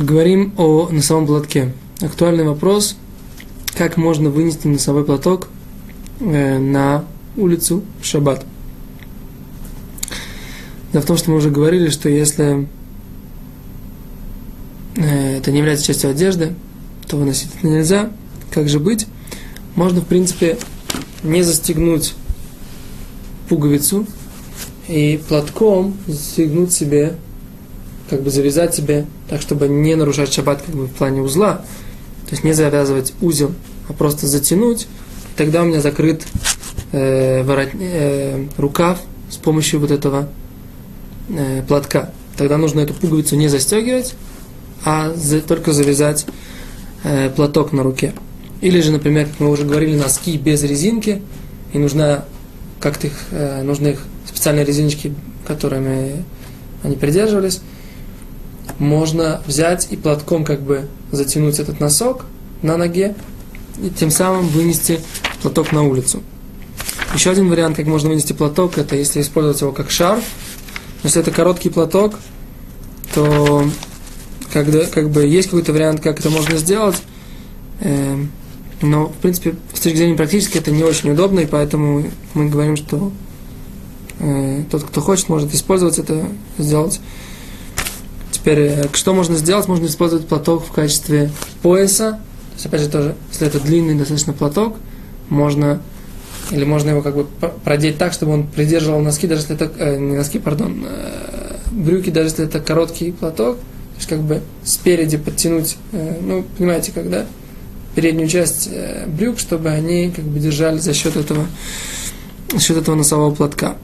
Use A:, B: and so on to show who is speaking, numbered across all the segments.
A: Поговорим о носовом платке. Актуальный вопрос, как можно вынести носовой платок э, на улицу в шаббат. Дело в том, что мы уже говорили, что если э, это не является частью одежды, то выносить это нельзя. Как же быть? Можно, в принципе, не застегнуть пуговицу и платком застегнуть себе как бы завязать себе так, чтобы не нарушать шаббат как бы в плане узла, то есть не завязывать узел, а просто затянуть, тогда у меня закрыт э, ворот, э, рукав с помощью вот этого э, платка. Тогда нужно эту пуговицу не застегивать, а за, только завязать э, платок на руке. Или же, например, как мы уже говорили, носки без резинки, и нужна как-то их, э, нужны их специальные резиночки, которыми они придерживались можно взять и платком как бы затянуть этот носок на ноге и тем самым вынести платок на улицу. Еще один вариант, как можно вынести платок, это если использовать его как шарф. Если это короткий платок, то когда, как бы есть какой-то вариант, как это можно сделать, э, но, в принципе, с точки зрения практически это не очень удобно, и поэтому мы говорим, что э, тот, кто хочет, может использовать это, сделать. Теперь, э, что можно сделать? Можно использовать платок в качестве пояса. То есть, опять же, тоже, если это длинный достаточно платок, можно, или можно его как бы продеть так, чтобы он придерживал носки, даже если это, э, не носки, пардон, э, брюки, даже если это короткий платок. То есть, как бы спереди подтянуть, э, ну, понимаете, когда переднюю часть э, брюк, чтобы они как бы держали за счет этого, за счет этого носового платка.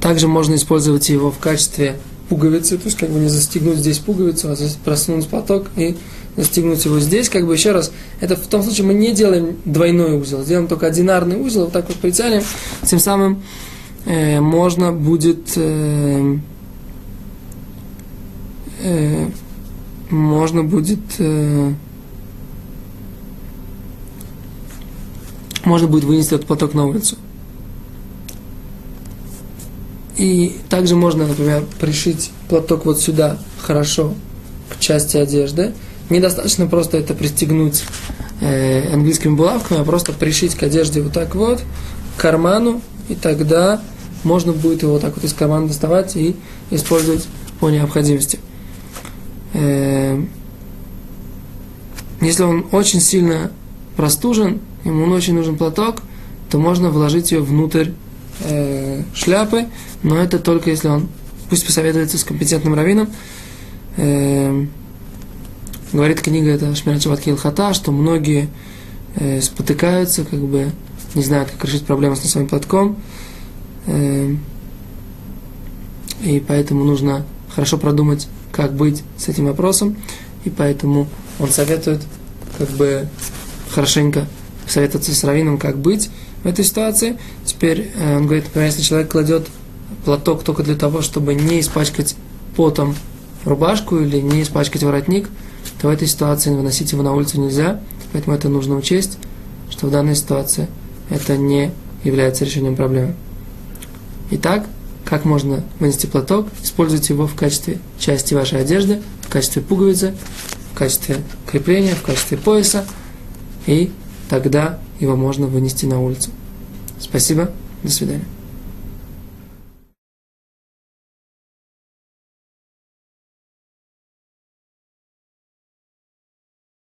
A: Также можно использовать его в качестве пуговицы, то есть как бы не застегнуть здесь пуговицу, а просунуть платок и застегнуть его здесь, как бы еще раз, это в том случае мы не делаем двойной узел, делаем только одинарный узел, вот так вот притянем, тем самым э, можно будет э, э, можно будет э, можно будет вынести этот платок на улицу. И также можно, например, пришить платок вот сюда хорошо к части одежды. Недостаточно просто это пристегнуть э, английскими булавками, а просто пришить к одежде вот так вот, к карману, и тогда можно будет его вот так вот из кармана доставать и использовать по необходимости. Э, если он очень сильно простужен, ему очень нужен платок, то можно вложить ее внутрь э, шляпы, но это только если он пусть посоветуется с компетентным раввином. Э, говорит книга это Шмират Шабат Хата, что многие э, спотыкаются, как бы не знают, как решить проблему с носовым платком. Э, и поэтому нужно хорошо продумать, как быть с этим вопросом. И поэтому он советует как бы хорошенько советоваться с раввином, как быть в этой ситуации. Теперь э, он говорит, например, если человек кладет платок только для того, чтобы не испачкать потом рубашку или не испачкать воротник, то в этой ситуации выносить его на улицу нельзя. Поэтому это нужно учесть, что в данной ситуации это не является решением проблемы. Итак, как можно вынести платок? Используйте его в качестве части вашей одежды, в качестве пуговицы, в качестве крепления, в качестве пояса. И тогда его можно вынести на улицу. Спасибо, до свидания.